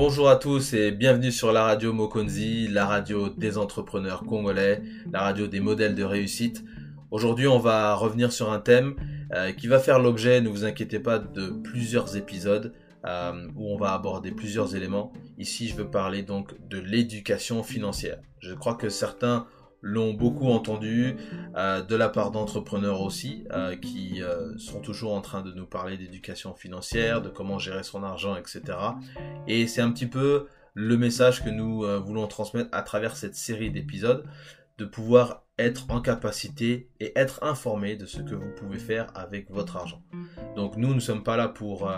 Bonjour à tous et bienvenue sur la radio Mokonzi, la radio des entrepreneurs congolais, la radio des modèles de réussite. Aujourd'hui, on va revenir sur un thème euh, qui va faire l'objet, ne vous inquiétez pas, de plusieurs épisodes euh, où on va aborder plusieurs éléments. Ici, je veux parler donc de l'éducation financière. Je crois que certains l'ont beaucoup entendu euh, de la part d'entrepreneurs aussi euh, qui euh, sont toujours en train de nous parler d'éducation financière, de comment gérer son argent, etc. Et c'est un petit peu le message que nous voulons transmettre à travers cette série d'épisodes, de pouvoir être en capacité et être informé de ce que vous pouvez faire avec votre argent. Donc nous, ne sommes pas là pour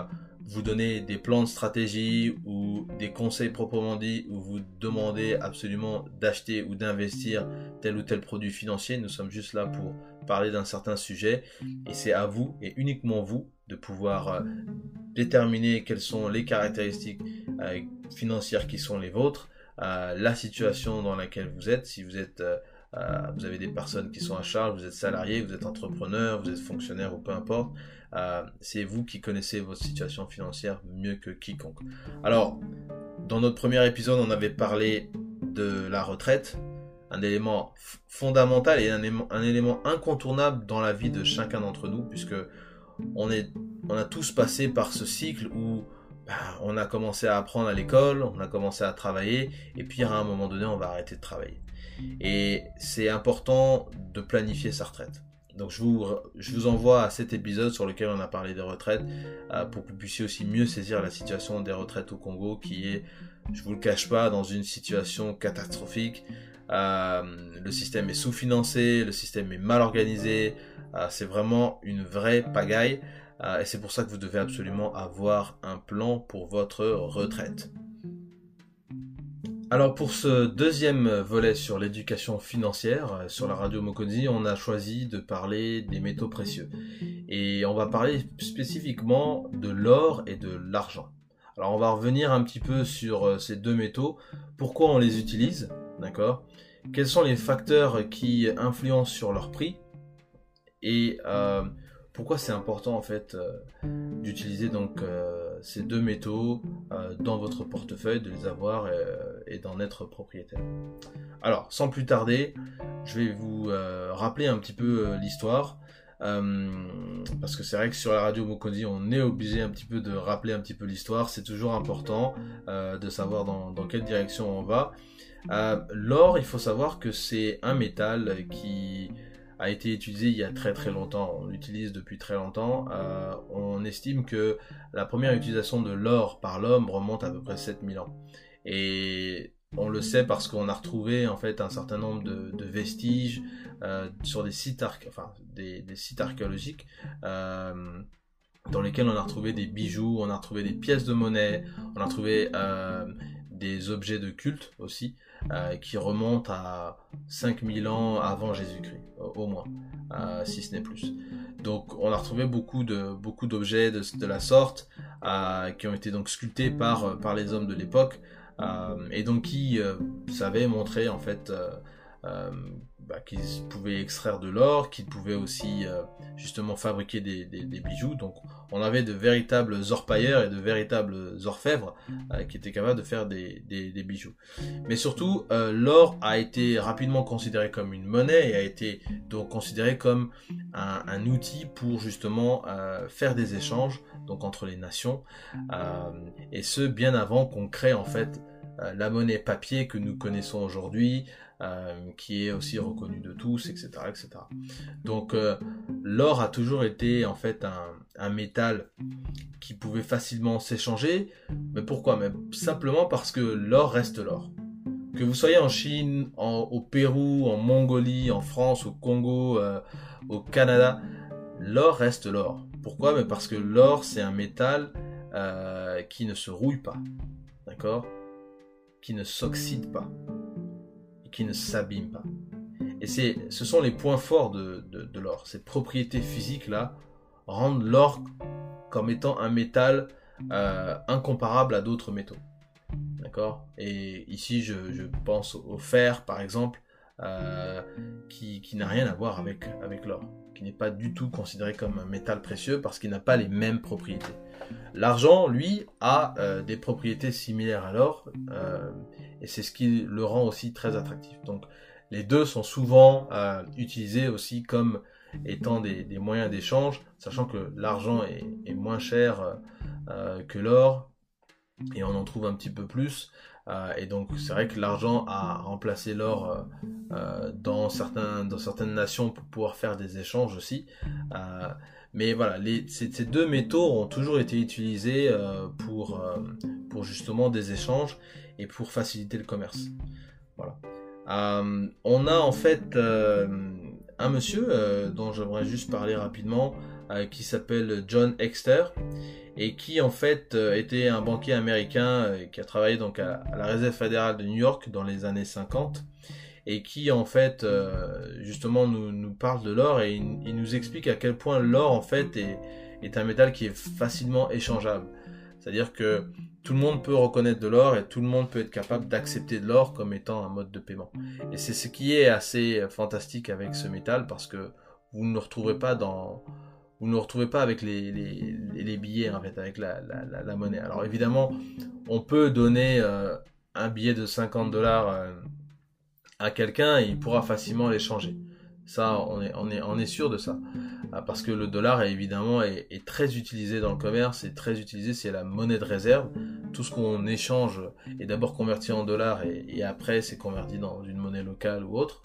vous donner des plans de stratégie ou des conseils proprement dit ou vous demander absolument d'acheter ou d'investir tel ou tel produit financier. Nous sommes juste là pour parler d'un certain sujet et c'est à vous et uniquement vous de pouvoir euh, déterminer quelles sont les caractéristiques euh, financières qui sont les vôtres, euh, la situation dans laquelle vous êtes, si vous êtes vous avez des personnes qui sont à charge, vous êtes salarié, vous êtes entrepreneur, vous êtes fonctionnaire ou peu importe. Euh, c'est vous qui connaissez votre situation financière mieux que quiconque. Alors, dans notre premier épisode, on avait parlé de la retraite, un élément fondamental et un, élément incontournable dans la vie de chacun d'entre nous, puisque on, est, on a tous passé par ce cycle où bah, on a commencé à apprendre à l'école, on a commencé à travailler, et puis à un moment donné, on va arrêter de travailler. Et c'est important de planifier sa retraite. Donc je vous, envoie à cet épisode sur lequel on a parlé des retraites euh, pour que vous puissiez aussi mieux saisir la situation des retraites au Congo qui est, je vous le cache pas, dans une situation catastrophique. Euh, le système est sous-financé, le système est mal organisé, euh, c'est vraiment une vraie pagaille et c'est pour ça que vous devez absolument avoir un plan pour votre retraite. Alors pour ce deuxième volet sur l'éducation financière euh, sur la radio Mokonzi, on a choisi de parler des métaux précieux. Et on va parler spécifiquement de l'or et de l'argent. Alors on va revenir un petit peu sur euh, ces deux métaux, pourquoi on les utilise, d'accord? Quels sont les facteurs qui influencent sur leur prix? Et euh, pourquoi c'est important en fait d'utiliser donc ces deux métaux dans votre portefeuille, de les avoir d'en être propriétaire. Alors, sans plus tarder, je vais vous rappeler un petit peu l'histoire. parce que c'est vrai que sur la radio Mokodi, on est obligé un petit peu de rappeler un petit peu l'histoire. C'est toujours important de savoir dans, quelle direction on va. L'or, il faut savoir que c'est un métal qui a été utilisé il y a très très longtemps, on l'utilise depuis très longtemps. Euh, on estime que la première utilisation de l'or par l'homme remonte à peu près 7000 ans. Et on le sait parce qu'on a retrouvé en fait un certain nombre de, vestiges euh, sur des sites, enfin, des, sites archéologiques euh, dans lesquels on a retrouvé des bijoux, on a retrouvé des pièces de monnaie, on a retrouvé des objets de culte aussi. Euh, qui remonte à 5000 ans avant Jésus-Christ, au moins, euh, si ce n'est plus. Donc on a retrouvé beaucoup de beaucoup d'objets de, de, la sorte euh, qui ont été donc sculptés par par les hommes de l'époque et donc qui savaient montrer en fait euh, bah, qu'ils pouvaient extraire de l'or, qu'ils pouvaient aussi euh, justement fabriquer des, bijoux. Donc on avait de véritables orpailleurs et de véritables orfèvres euh, qui étaient capables de faire des, bijoux. Mais surtout, l'or a été rapidement considéré comme une monnaie et a été donc considéré comme un, un outil pour justement faire des échanges donc entre les nations et ce bien avant qu'on crée en fait la monnaie papier que nous connaissons aujourd'hui, euh, qui est aussi reconnu de tous, etc. etc. Donc euh, l'or a toujours été en fait un, métal qui pouvait facilement s'échanger. Mais pourquoi? Mais simplement parce que l'or reste l'or. Que vous soyez en Chine, au Pérou, en Mongolie, en France, au Congo, euh, au Canada, l'or reste l'or. Pourquoi? Mais parce que l'or c'est un métal qui ne se rouille pas, d'accord? Qui ne s'oxyde pas qui ne s'abîme pas. Et ce sont les points forts de, de, l'or. Ces propriétés physiques-là rendent l'or comme étant un métal euh, incomparable à d'autres métaux. D'accord? Et ici, je, je, pense au fer, par exemple, euh, qui, qui n'a rien à voir avec, avec l'or, qui n'est pas du tout considéré comme un métal précieux parce qu'il n'a pas les mêmes propriétés. L'argent, lui, a euh, des propriétés similaires à l'or, euh, et c'est ce qui le rend aussi très attractif. Donc, les deux sont souvent euh, utilisés aussi comme étant des, moyens d'échange, sachant que l'argent est, moins cher que l'or, et on en trouve un petit peu plus. et donc, c'est vrai que l'argent a remplacé l'or dans, certaines nations pour pouvoir faire des échanges aussi. Mais voilà, ces, deux métaux ont toujours été utilisés euh, pour, euh, pour justement des échanges et pour faciliter le commerce. Voilà. Euh, on a en fait un monsieur dont j'aimerais juste parler rapidement, qui s'appelle John Exter et qui en fait était un banquier américain qui a travaillé donc à, la Réserve fédérale de New York dans les années 50 et qui en fait euh, justement nous, nous, parle de l'or et il, nous explique à quel point l'or en fait est, est, un métal qui est facilement échangeable. C'est-à-dire que tout le monde peut reconnaître de l'or et tout le monde peut être capable d'accepter de l'or comme étant un mode de paiement. Et c'est ce qui est assez fantastique avec ce métal parce que vous ne le retrouverez pas dans vous ne le retrouvez pas avec les, les, billets en fait avec la, la, la, monnaie. Alors évidemment, on peut donner euh, un billet de 50 dollars euh, à quelqu'un, il pourra facilement l'échanger. Ça, on est, sûr de ça. Ah, parce que le dollar, évidemment, est, très utilisé dans le commerce, est très utilisé, c'est la monnaie de réserve. Tout ce qu'on échange est d'abord converti en dollars et, après c'est converti dans une monnaie locale ou autre.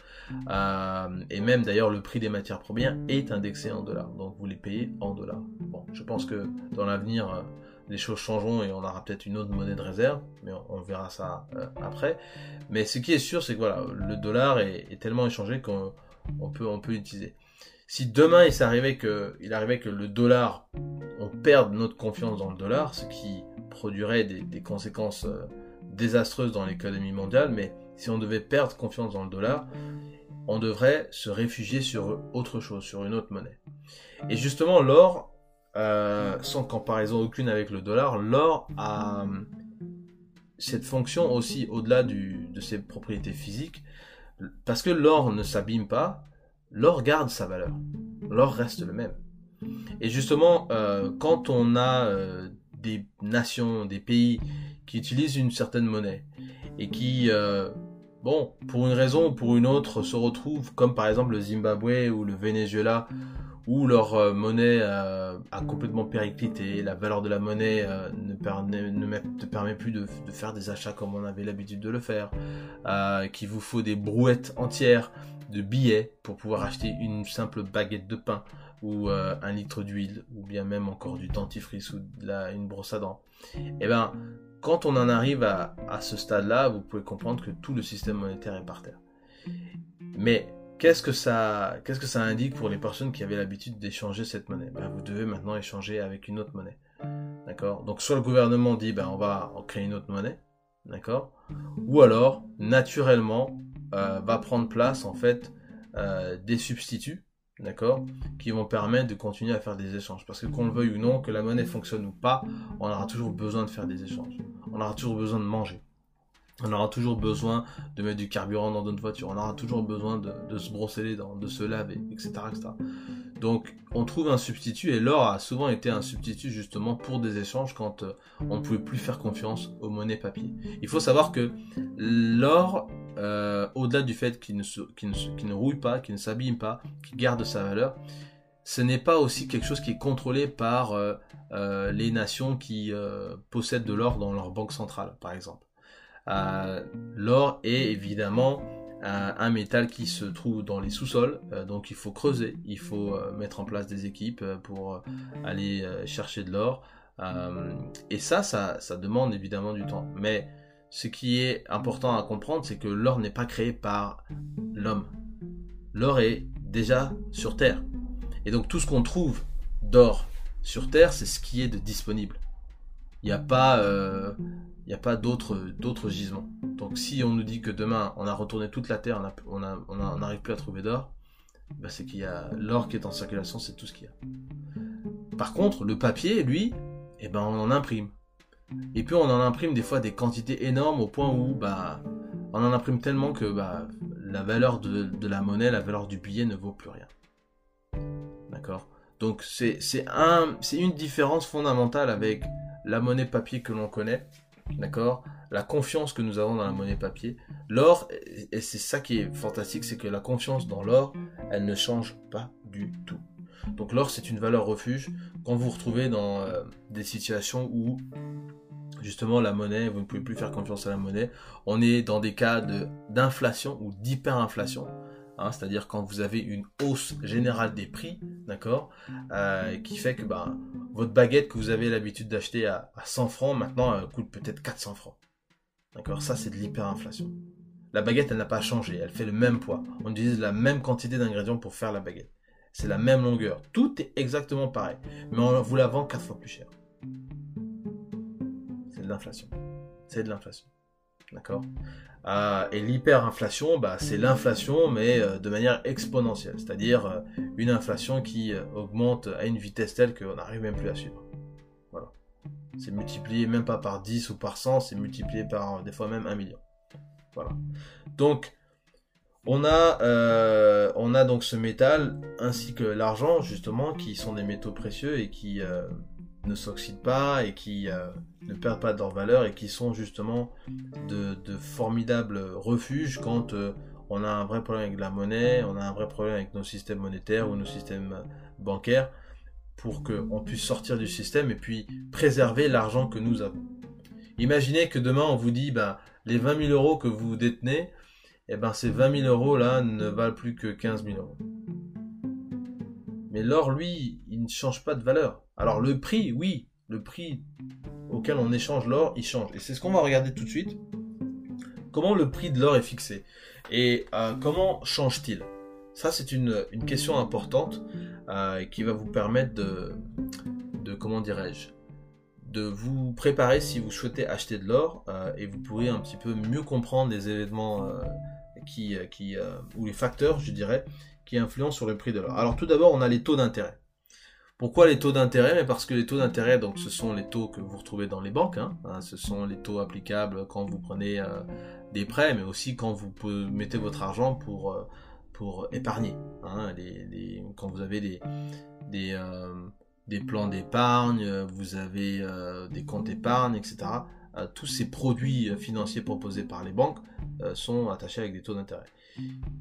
Euh, et même d'ailleurs, le prix des matières premières est indexé en dollars. Donc vous les payez en dollars. Bon, je pense que dans l'avenir, euh, les choses changeront et on aura peut-être une autre monnaie de réserve, mais on, verra ça euh, après. Mais ce qui est sûr, c'est que voilà, le dollar est, tellement échangé qu'on peut, on l'utiliser. Si demain il s'arrivait que, il arrivait que le dollar, on perde notre confiance dans le dollar, ce qui produirait des, conséquences euh, désastreuses dans l'économie mondiale, mais si on devait perdre confiance dans le dollar, on devrait se réfugier sur autre chose, sur une autre monnaie. Et justement, l'or euh, sans comparaison aucune avec le dollar, l'or a euh, cette fonction aussi au-delà de ses propriétés physiques, parce que l'or ne s'abîme pas, l'or garde sa valeur. L'or reste le même. Et justement, euh, quand on a des nations, des pays qui utilisent une certaine monnaie et qui, bon, pour une raison ou pour une autre, se retrouvent, comme par exemple le Zimbabwe ou le Venezuela, où leur euh, monnaie euh, a complètement périclité, la valeur de la monnaie euh, ne, permet, ne permet plus de, faire des achats comme on avait l'habitude de le faire, qu'il vous faut des brouettes entières de billets pour pouvoir acheter une simple baguette de pain ou un litre d'huile ou bien même encore du dentifrice ou une brosse à dents. Et eh ben, quand on en arrive à, à ce stade-là, vous pouvez comprendre que tout le système monétaire est par terre. Mais Qu'est-ce que ça, indique pour les personnes qui avaient l'habitude d'échanger cette monnaie? Ben, Vous devez maintenant échanger avec une autre monnaie. D'accord? Donc soit le gouvernement dit ben, on va créer une autre monnaie, d'accord? Ou alors, naturellement, euh, va prendre place en fait euh, des substituts, d'accord Qui vont permettre de continuer à faire des échanges. Parce que qu'on le veuille ou non, que la monnaie fonctionne ou pas, on aura toujours besoin de faire des échanges. On aura toujours besoin de manger. On aura toujours besoin de mettre du carburant dans notre voiture, on aura toujours besoin de, se brosser les de se laver, etc., etc. Donc on trouve un substitut et l'or a souvent été un substitut justement pour des échanges quand euh, on ne pouvait plus faire confiance aux monnaies papier. Il faut savoir que l'or, euh, au-delà du fait qu'il ne, ne, rouille pas, qu'il ne s'abîme pas, qu'il garde sa valeur, ce n'est pas aussi quelque chose qui est contrôlé par euh, les nations qui possèdent de l'or dans leur banque centrale, par exemple. Euh, l'or est évidemment un, métal qui se trouve dans les sous-sols, euh, donc il faut creuser, il faut euh, mettre en place des équipes pour aller chercher de l'or. et ça, ça, demande évidemment du temps. Mais ce qui est important à comprendre, c'est que l'or n'est pas créé par l'homme. L'or est déjà sur Terre. Et donc tout ce qu'on trouve d'or sur Terre, c'est ce qui est disponible. Il n'y a pas il n'y a pas d'autres gisements. Donc si on nous dit que demain on a retourné toute la Terre, on n'arrive plus à trouver d'or, bah, c'est qu'il y a l'or qui est en circulation, c'est tout ce qu'il y a. Par contre, le papier, lui, eh ben, on en imprime. Et puis on en imprime des fois des quantités énormes au point où bah, on en imprime tellement que bah, la valeur de, la monnaie, la valeur du billet ne vaut plus rien. D'accord? Donc c'est un, une différence fondamentale avec la monnaie papier que l'on connaît. D'accord? La confiance que nous avons dans la monnaie papier. L'or, et c'est ça qui est fantastique, c'est que la confiance dans l'or, elle ne change pas du tout. Donc l'or, c'est une valeur refuge quand vous vous retrouvez dans euh, des situations où justement la monnaie, vous ne pouvez plus faire confiance à la monnaie. On est dans des cas d'inflation ou d'hyperinflation. Hein, c'est-à-dire quand vous avez une hausse générale des prix, d'accord, euh, qui fait que bah, votre baguette que vous avez l'habitude d'acheter à, 100 francs, maintenant elle coûte peut-être 400 francs. D'accord, ça c'est de l'hyperinflation. La baguette, elle n'a pas changé, elle fait le même poids. On utilise la même quantité d'ingrédients pour faire la baguette. C'est la même longueur. Tout est exactement pareil. Mais on vous la vend 4 fois plus cher de l'inflation. C'est de l'inflation. D'accord euh, Et l'hyperinflation, bah, c'est l'inflation, mais euh, de manière exponentielle. C'est-à-dire euh, une inflation qui augmente à une vitesse telle qu'on n'arrive même plus à suivre. Voilà. C'est multiplié même pas par 10 ou par 100, c'est multiplié par des fois même un million. Voilà. Donc, on a, on a donc ce métal ainsi que l'argent, justement, qui sont des métaux précieux et qui ne s'oxydent pas et qui euh, ne perdent pas de leur valeur et qui sont justement de, formidables refuges quand euh, on a un vrai problème avec la monnaie, on a un vrai problème avec nos systèmes monétaires ou nos systèmes euh, bancaires pour qu'on puisse sortir du système et puis préserver l'argent que nous avons. Imaginez que demain on vous dit bah, les 20 000 euros que vous détenez, et eh ben ces 20 000 euros là ne valent plus que 15 000 euros. Mais l'or, lui, il ne change pas de valeur. Alors le prix, oui, le prix auquel on échange l'or, il change. Et c'est ce qu'on va regarder tout de suite. Comment le prix de l'or est fixé Et euh, comment change-t-il? Ça, c'est une, question importante euh, qui va vous permettre de, comment dirais-je, de vous préparer si vous souhaitez acheter de l'or euh, et vous pourrez un petit peu mieux comprendre les événements qui, qui ou les facteurs, je dirais, qui influencent sur le prix de l'or. Alors tout d'abord, on a les taux d'intérêt. Pourquoi les taux d'intérêt? Parce que les taux d'intérêt, donc ce sont les taux que vous retrouvez dans les banques. Hein. Hein, ce sont les taux applicables quand vous prenez euh, des prêts, mais aussi quand vous mettez votre argent pour euh, pour épargner. Hein. quand vous avez des euh, des plans d'épargne, vous avez des comptes d'épargne, etc. tous ces produits financiers proposés par les banques sont attachés avec des taux d'intérêt.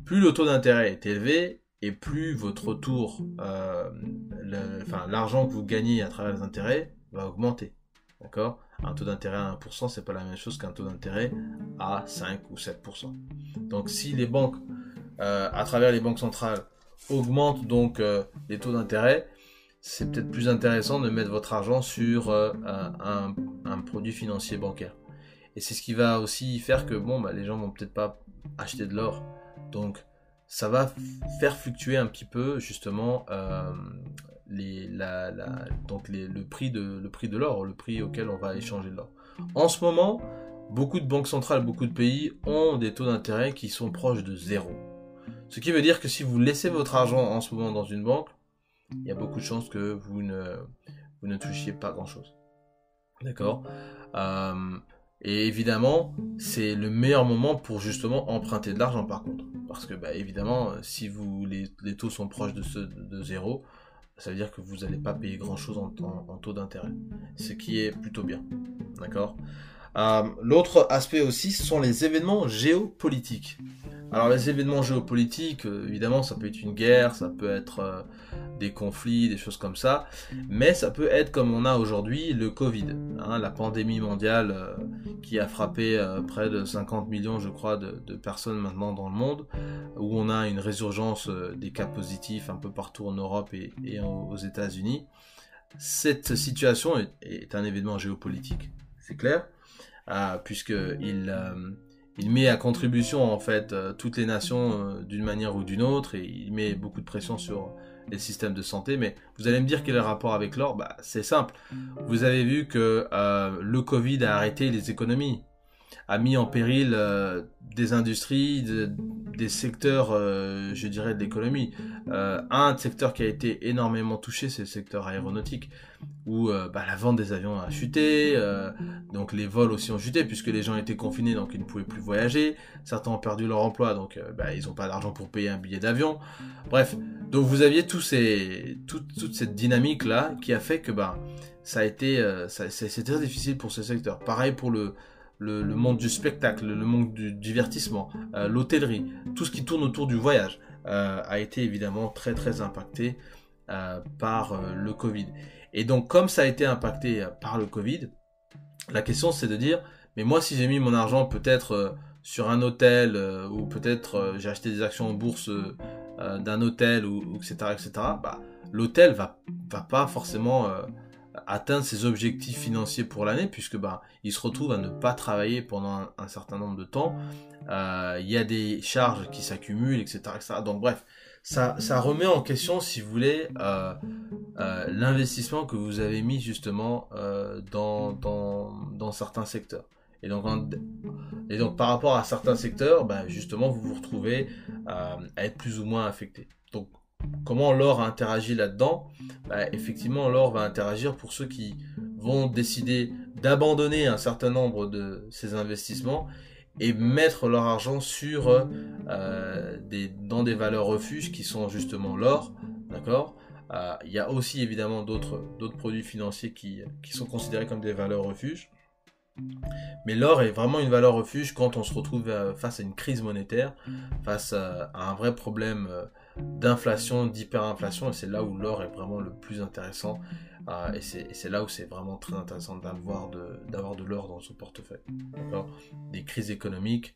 Plus le taux d'intérêt est élevé, et plus votre retour, euh, l'argent que vous gagnez à travers les intérêts va augmenter. D'accord? Un taux d'intérêt à 1%, c'est pas la même chose qu'un taux d'intérêt à 5 ou 7%. Donc si les banques, euh, à travers les banques centrales, augmentent donc euh, les taux d'intérêt, c'est peut-être plus intéressant de mettre votre argent sur un, un, produit financier bancaire. Et c'est ce qui va aussi faire que bon, bah, les gens vont peut-être pas acheter de l'or. Donc ça va faire fluctuer un petit peu justement euh, le prix de le prix de l'or, le prix auquel on va échanger l'or. En ce moment, beaucoup de banques centrales, beaucoup de pays ont des taux d'intérêt qui sont proches de zéro. Ce qui veut dire que si vous laissez votre argent en ce moment dans une banque, il y a beaucoup de chances que vous ne, vous ne touchiez pas grand-chose. D'accord euh, Et évidemment, c'est le meilleur moment pour justement emprunter de l'argent par contre. Parce que, bah, évidemment, euh, si vous, les, taux sont proches de, ce, de zéro, ça veut dire que vous n'allez pas payer grand chose en, taux d'intérêt. Ce qui est plutôt bien. D'accord? Euh, L'autre aspect aussi, ce sont les événements géopolitiques. Alors les événements géopolitiques, euh, évidemment, ça peut être une guerre, ça peut être euh, des conflits, des choses comme ça, mais ça peut être comme on a aujourd'hui le Covid, hein, la pandémie mondiale euh, qui a frappé près de 50 millions, je crois, de, personnes maintenant dans le monde, où on a une résurgence des cas positifs un peu partout en Europe et, aux États-Unis. Cette situation est, un événement géopolitique, c'est clair, puisque il il met à contribution en fait euh, toutes les nations euh, d'une manière ou d'une autre et il met beaucoup de pression sur les systèmes de santé. Mais vous allez me dire quel est le rapport avec l'or? Bah, C'est simple. Vous avez vu que euh, le Covid a arrêté les économies. A mis en péril des industries, des secteurs, je dirais, de l'économie. un secteur qui a été énormément touché, c'est le secteur aéronautique où euh, bah, la vente des avions a chuté, euh, donc les vols aussi ont chuté puisque les gens étaient confinés donc ils ne pouvaient plus voyager, certains ont perdu leur emploi donc euh, bah, ils n'ont pas d'argent pour payer un billet d'avion. Bref, donc vous aviez toute cette dynamique là qui a fait que bah, ça a été, c'est très difficile pour ce secteur. Pareil pour le, le, monde du spectacle, le monde du divertissement, l'hôtellerie, tout ce qui tourne autour du voyage a été évidemment très très impacté par le Covid. Et donc, comme ça a été impacté euh, par le Covid, la question c'est de dire, mais moi si j'ai mis mon argent peut-être euh, sur un hôtel euh, ou peut-être j'ai acheté des actions en bourse d'un hôtel ou, etc etc, bah, l'hôtel va va pas forcément atteindre ses objectifs financiers pour l'année puisque bah il se retrouve à ne pas travailler pendant un, certain nombre de temps. Il y a des charges qui s'accumulent etc etc. Donc bref, ça, ça remet en question, si vous voulez, euh, euh, l'investissement que vous avez mis justement euh, dans, dans, dans, certains secteurs. Et donc, et donc par rapport à certains secteurs, ben, justement, vous vous retrouvez à être plus ou moins affecté. Donc, comment l'or interagit là-dedans ben, Effectivement, l'or va interagir pour ceux qui vont décider d'abandonner un certain nombre de ces investissements et mettre leur argent sur euh, des, dans des valeurs refuges qui sont justement l'or, euh, Il y a aussi évidemment d'autres d'autres produits financiers qui, qui sont considérés comme des valeurs refuges. Mais l'or est vraiment une valeur refuge quand on se retrouve euh, face à une crise monétaire, face à, un vrai problème d'inflation, d'hyperinflation, et c'est là où l'or est vraiment le plus intéressant ah, et c'est là où c'est vraiment très intéressant d'avoir de, de l'or dans son portefeuille. Des crises économiques,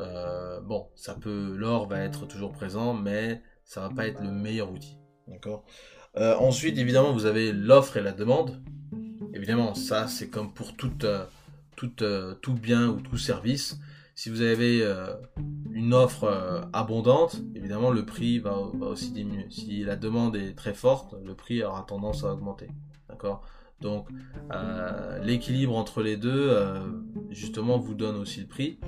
euh, bon, ça peut, l'or va être toujours présent, mais ça va pas être le meilleur outil. D'accord? Euh, ensuite, évidemment, vous avez l'offre et la demande. Évidemment, ça, c'est comme pour toute, euh, toute, tout bien ou tout service. Si vous avez euh, une offre euh, abondante, évidemment le prix va, aussi diminuer. Si la demande est très forte, le prix aura tendance à augmenter. D'accord? Donc euh, l'équilibre entre les deux, justement, vous donne aussi le prix.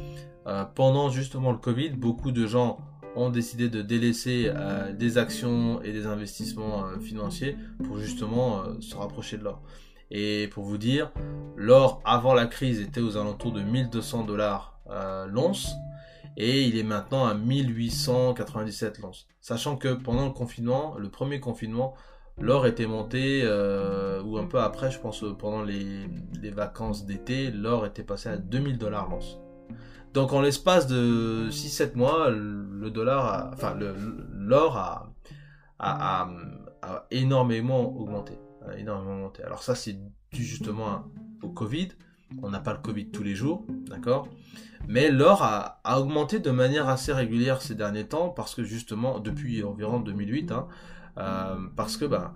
pendant justement le Covid, beaucoup de gens ont décidé de délaisser des actions et des investissements financiers pour justement se rapprocher de l'or. Et pour vous dire, l'or avant la crise était aux alentours de 1200 dollars l'once et il est maintenant à 1897 l'once. Sachant que pendant le confinement, le premier confinement, l'or était monté, euh, ou un peu après, je pense pendant les, vacances d'été, l'or était passé à 2000 dollars l'once. Donc en l'espace de 6-7 mois, le dollar, l'or a, a, énormément augmenté, énormément augmenté. Alors ça c'est dû justement au Covid. On n'a pas le Covid tous les jours, d'accord? Mais l'or a, augmenté de manière assez régulière ces derniers temps parce que justement, depuis environ 2008, hein, euh, parce que bah,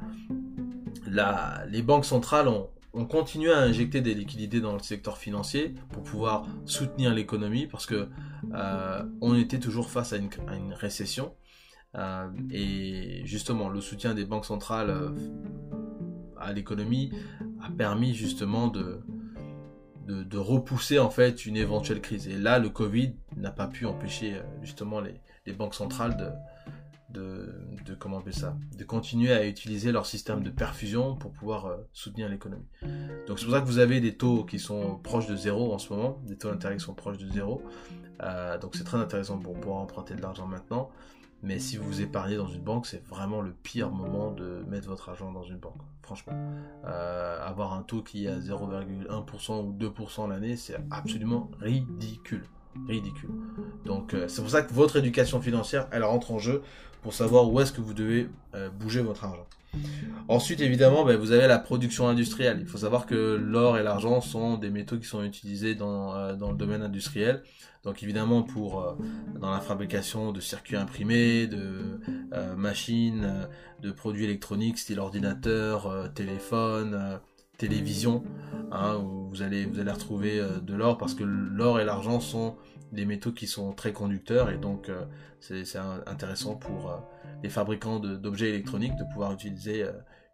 les banques centrales ont, continué à injecter des liquidités dans le secteur financier pour pouvoir soutenir l'économie parce que euh, on était toujours face à une, récession. Euh, et justement le soutien des banques centrales à l'économie a permis justement de, de, repousser en fait une éventuelle crise. Et là, le Covid n'a pas pu empêcher euh, justement les, banques centrales de, de, ça, de continuer à utiliser leur système de perfusion pour pouvoir euh, soutenir l'économie. Donc c'est pour ça que vous avez des taux qui sont proches de zéro en ce moment, des taux d'intérêt qui sont proches de zéro. Euh, donc c'est très intéressant pour pouvoir emprunter de l'argent maintenant. Mais si vous épargnez dans une banque, c'est vraiment le pire moment de mettre votre argent dans une banque. Franchement, euh, avoir un taux qui est à 0,1% ou 2% l'année, c'est absolument ridicule. Ridicule. Donc euh, c'est pour ça que votre éducation financière, elle rentre en jeu pour savoir où est-ce que vous devez euh, bouger votre argent. Ensuite, évidemment, ben, vous avez la production industrielle. Il faut savoir que l'or et l'argent sont des métaux qui sont utilisés dans, dans le domaine industriel. Donc évidemment pour euh, dans la fabrication de circuits imprimés, de euh, machines, euh, de produits électroniques, style ordinateur, téléphone, télévision, hein, vous allez vous allez retrouver de l'or parce que l'or et l'argent sont des métaux qui sont très conducteurs et donc c'est intéressant pour les fabricants d'objets électroniques de pouvoir utiliser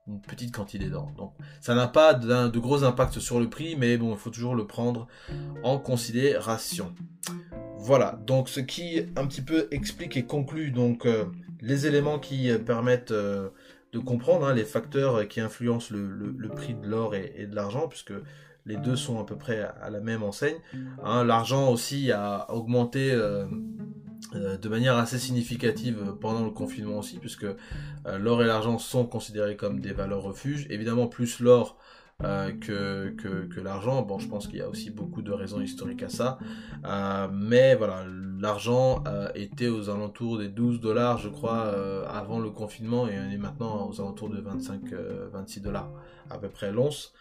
une petite quantité d'or. Donc ça n'a pas de gros impact sur le prix, mais bon, il faut toujours le prendre en considération. Voilà, donc ce qui un petit peu explique et conclut donc euh, les éléments qui euh, permettent euh, de comprendre hein, les facteurs qui influencent le, prix de l'or et, de l'argent, puisque les deux sont à peu près à, la même enseigne. Hein, l'argent aussi a augmenté de manière assez significative pendant le confinement aussi, puisque l'or et l'argent sont considérés comme des valeurs refuges. Évidemment, plus l'or euh, que, que, l'argent. Bon, je pense qu'il y a aussi beaucoup de raisons historiques à ça. Euh, mais voilà, l'argent euh, était aux alentours des 12 dollars, je crois, avant le confinement, et on est maintenant aux alentours de 25-26 dollars, à peu près l'once.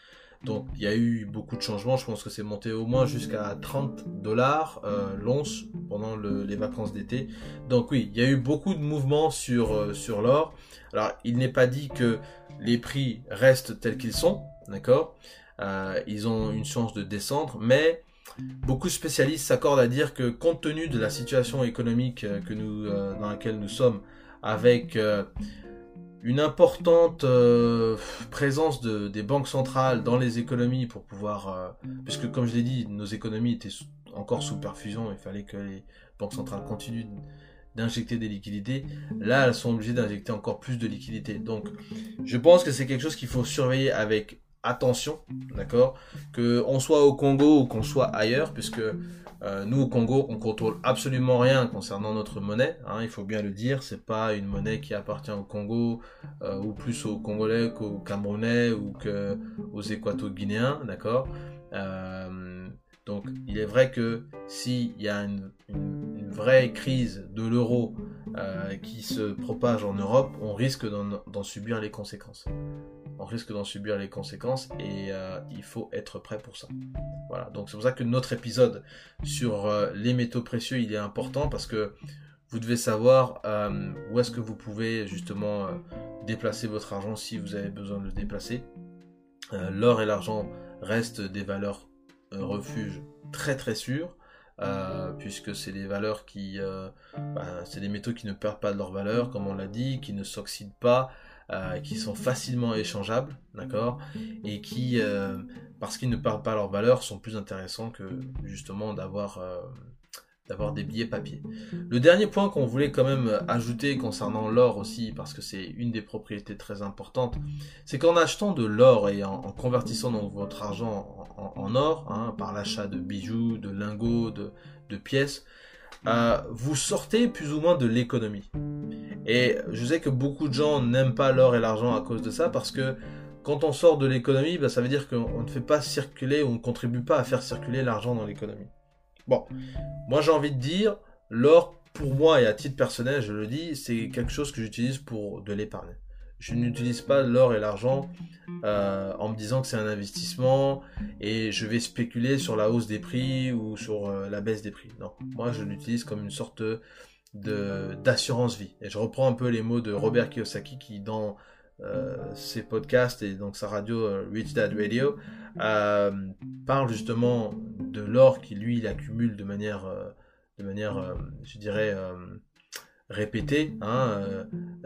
Donc il y a eu beaucoup de changements, je pense que c'est monté au moins jusqu'à 30 dollars l'once pendant les vacances d'été. Donc oui, il y a eu beaucoup de mouvements sur, sur l'or. Alors il n'est pas dit que les prix restent tels qu'ils sont, D'accord? Euh, Ils ont une chance de descendre, mais beaucoup de spécialistes s'accordent à dire que compte tenu de la situation économique euh, euh, dans laquelle nous sommes, avec une importante présence de, des banques centrales dans les économies pour pouvoir, puisque comme je l'ai dit, nos économies étaient encore sous perfusion, il fallait que les banques centrales continuent d'injecter des liquidités. Là, elles sont obligées d'injecter encore plus de liquidités. Donc, je pense que c'est quelque chose qu'il faut surveiller avec attention, d'accord, que on soit au Congo ou qu'on soit ailleurs, puisque euh, nous au Congo, on contrôle absolument rien concernant notre monnaie. Hein, il faut bien le dire, c'est pas une monnaie qui appartient au Congo euh, ou plus aux Congolais qu'aux Camerounais ou que aux Équato-Guinéens, d'accord. Euh, donc, il est vrai que s'il y a une, vraie crise de l'euro qui se propage en Europe, on risque d'en subir les conséquences on risque d'en subir les conséquences et euh, il faut être prêt pour ça. Voilà, donc c'est pour ça que notre épisode sur euh, les métaux précieux, il est important parce que vous devez savoir euh, où est-ce que vous pouvez justement déplacer votre argent si vous avez besoin de le déplacer. L'or et l'argent restent des valeurs refuges très très sûres. Puisque c'est des valeurs qui, bah, métaux qui ne perdent pas de leur valeur, comme on l'a dit, qui ne s'oxydent pas, euh, qui sont facilement échangeables, d'accord, et qui, euh, parce qu'ils ne perdent pas leur valeur, sont plus intéressants que justement d'avoir euh, d'avoir des billets papier. Le dernier point qu'on voulait quand même ajouter concernant l'or aussi, parce que c'est une des propriétés très importantes, c'est qu'en achetant de l'or et en, convertissant donc votre argent en, or, hein, par l'achat de bijoux, de lingots, de, pièces, euh, vous sortez plus ou moins de l'économie. Et je sais que beaucoup de gens n'aiment pas l'or et l'argent à cause de ça, parce que quand on sort de l'économie, bah, ça veut dire qu'on ne fait pas circuler, on ne contribue pas à faire circuler l'argent dans l'économie. Bon, moi j'ai envie de dire, l'or, pour moi et à titre personnel, je le dis, c'est quelque chose que j'utilise pour de l'épargne je n'utilise pas l'or et l'argent euh, en me disant que c'est un investissement et je vais spéculer sur la hausse des prix ou sur euh, la baisse des prix. Non, moi je l'utilise comme une sorte de d'assurance vie. Et je reprends un peu les mots de Robert Kiyosaki qui dans ses podcasts et donc sa radio Rich Dad Radio parle justement de l'or qui lui il accumule de manière de manière je dirais répété hein,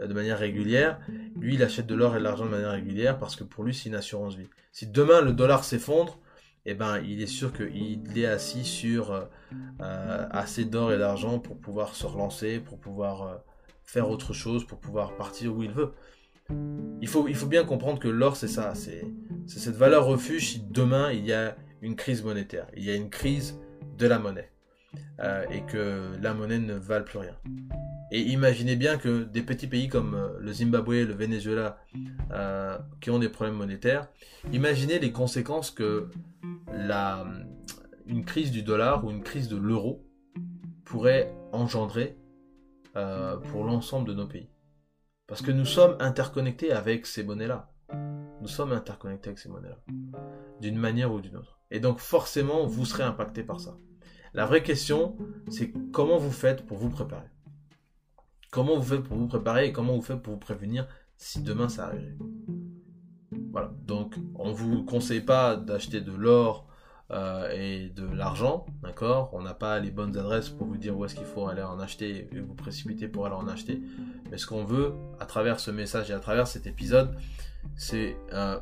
euh, de manière régulière. Lui, il achète de l'or et de l'argent de manière régulière parce que pour lui, c'est une assurance vie. Si demain le dollar s'effondre, eh ben, il est sûr qu'il est assis sur euh, euh, assez d'or et d'argent pour pouvoir se relancer, pour pouvoir faire autre chose, pour pouvoir partir où il veut. Il faut, bien comprendre que l'or, c'est ça, c'est cette valeur refuge si demain il y a une crise monétaire, il y a une crise de la monnaie. et que la monnaie ne vale plus rien. Et imaginez bien que des petits pays comme euh, le Zimbabwe, le Venezuela, euh, qui ont des problèmes monétaires, imaginez les conséquences que une crise du dollar ou une crise de l'euro pourrait engendrer euh, pour l'ensemble de nos pays. Parce que nous sommes interconnectés avec ces monnaies-là. Nous sommes interconnectés avec ces monnaies-là. D'une manière ou d'une autre. Et donc forcément, vous serez impacté par ça. La vraie question, c'est comment vous faites pour vous préparer? Comment vous faites pour vous préparer et comment vous faites pour vous prévenir si demain ça arrive? Voilà, donc on ne vous conseille pas d'acheter de l'or euh, et de l'argent, d'accord? On n'a pas les bonnes adresses pour vous dire où est-ce qu'il faut aller en acheter et vous précipiter pour aller en acheter. Mais ce qu'on veut, à travers ce message et à travers cet épisode, c'est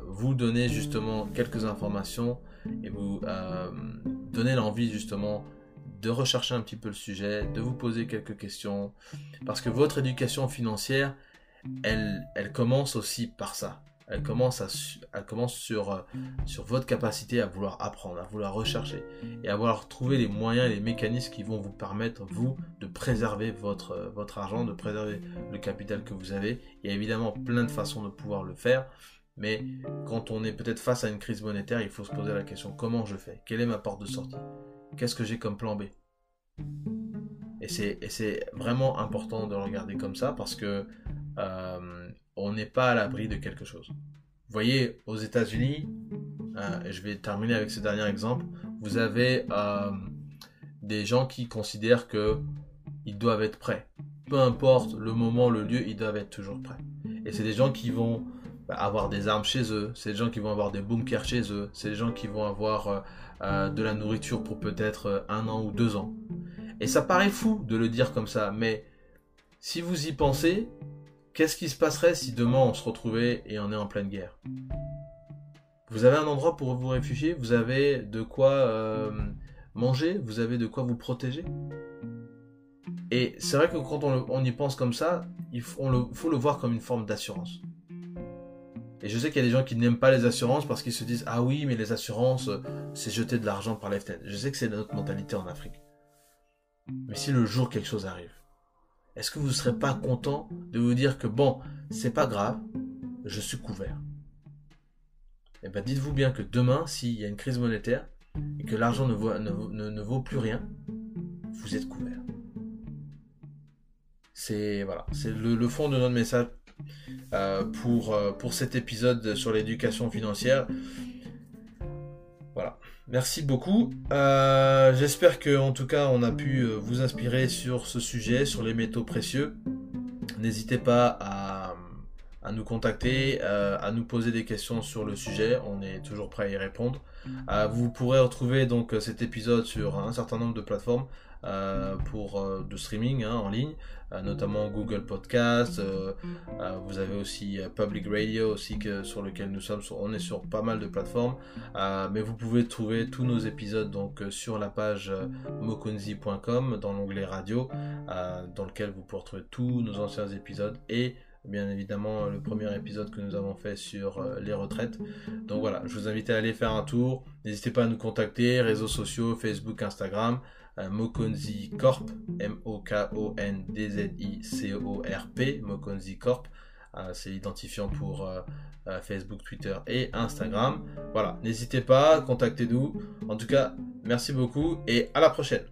vous donner justement quelques informations et vous donner l'envie justement de rechercher un petit peu le sujet, de vous poser quelques questions, parce que votre éducation financière, elle commence aussi par ça. Elle commence, à, elle commence sur, euh, sur votre capacité à vouloir apprendre, à vouloir rechercher et à vouloir trouver les moyens et les mécanismes qui vont vous permettre, vous, de préserver votre, euh, votre argent, de préserver le capital que vous avez. Il y a évidemment plein de façons de pouvoir le faire. Mais quand on est peut-être face à une crise monétaire, il faut se poser la question comment je fais? Quelle est ma porte de sortie? Qu'est-ce que j'ai comme plan B? Et c'est vraiment important de le regarder comme ça parce que euh, on n'est pas à l'abri de quelque chose. Vous voyez, aux États-Unis, euh, et je vais terminer avec ce dernier exemple, vous avez euh, des gens qui considèrent que ils doivent être prêts. Peu importe le moment, le lieu, ils doivent être toujours prêts. Et c'est des gens qui vont avoir des armes chez eux, c'est des gens qui vont avoir des bunkers chez eux, c'est des gens qui vont avoir euh, de la nourriture pour peut-être un an ou deux ans. Et ça paraît fou de le dire comme ça, mais si vous y pensez, Qu'est-ce qui se passerait si demain on se retrouvait et on est en pleine guerre? Vous avez un endroit pour vous réfugier? Vous avez de quoi euh, manger? Vous avez de quoi vous protéger? Et c'est vrai que quand on, y pense comme ça, il faut, le, faut le voir comme une forme d'assurance. Et je sais qu'il y a des gens qui n'aiment pas les assurances parce qu'ils se disent Ah oui, mais les assurances, c'est jeter de l'argent par les fenêtres. Je sais que c'est notre mentalité en Afrique. Mais si le jour quelque chose arrive, est-ce que vous ne serez pas content de vous dire que bon, c'est pas grave, je suis couvert? Eh bien, dites-vous bien que demain, s'il y a une crise monétaire et que l'argent ne vaut, plus rien, vous êtes couvert. C'est le, fond de notre message euh, euh, pour cet épisode sur l'éducation financière. Merci beaucoup. Euh, j'espère que, en tout cas, on a pu euh, vous inspirer sur ce sujet, sur les métaux précieux. N'hésitez pas à, nous contacter, euh, à nous poser des questions sur le sujet. On est toujours prêt à y répondre. vous pourrez retrouver donc cet épisode sur un certain nombre de plateformes. Euh, pour euh, de streaming hein, en ligne, euh, notamment Google Podcast. vous avez aussi Public Radio aussi que, sur lequel nous sommes. On est sur pas mal de plateformes, mais vous pouvez trouver tous nos épisodes donc sur la page mokonzi.com dans l'onglet radio, dans lequel vous pourrez retrouver tous nos anciens épisodes et bien évidemment le premier épisode que nous avons fait sur les retraites. Donc voilà, je vous invite à aller faire un tour. N'hésitez pas à nous contacter, réseaux sociaux, Facebook, Instagram. Mokonzi Corp, M-O-K-O-N-D-Z-I-C-O-R-P, Mokonzi Corp. Euh, c'est l'identifiant pour euh, euh, Facebook, Twitter et Instagram. Voilà, n'hésitez pas, contactez-nous. En tout cas, merci beaucoup et à la prochaine.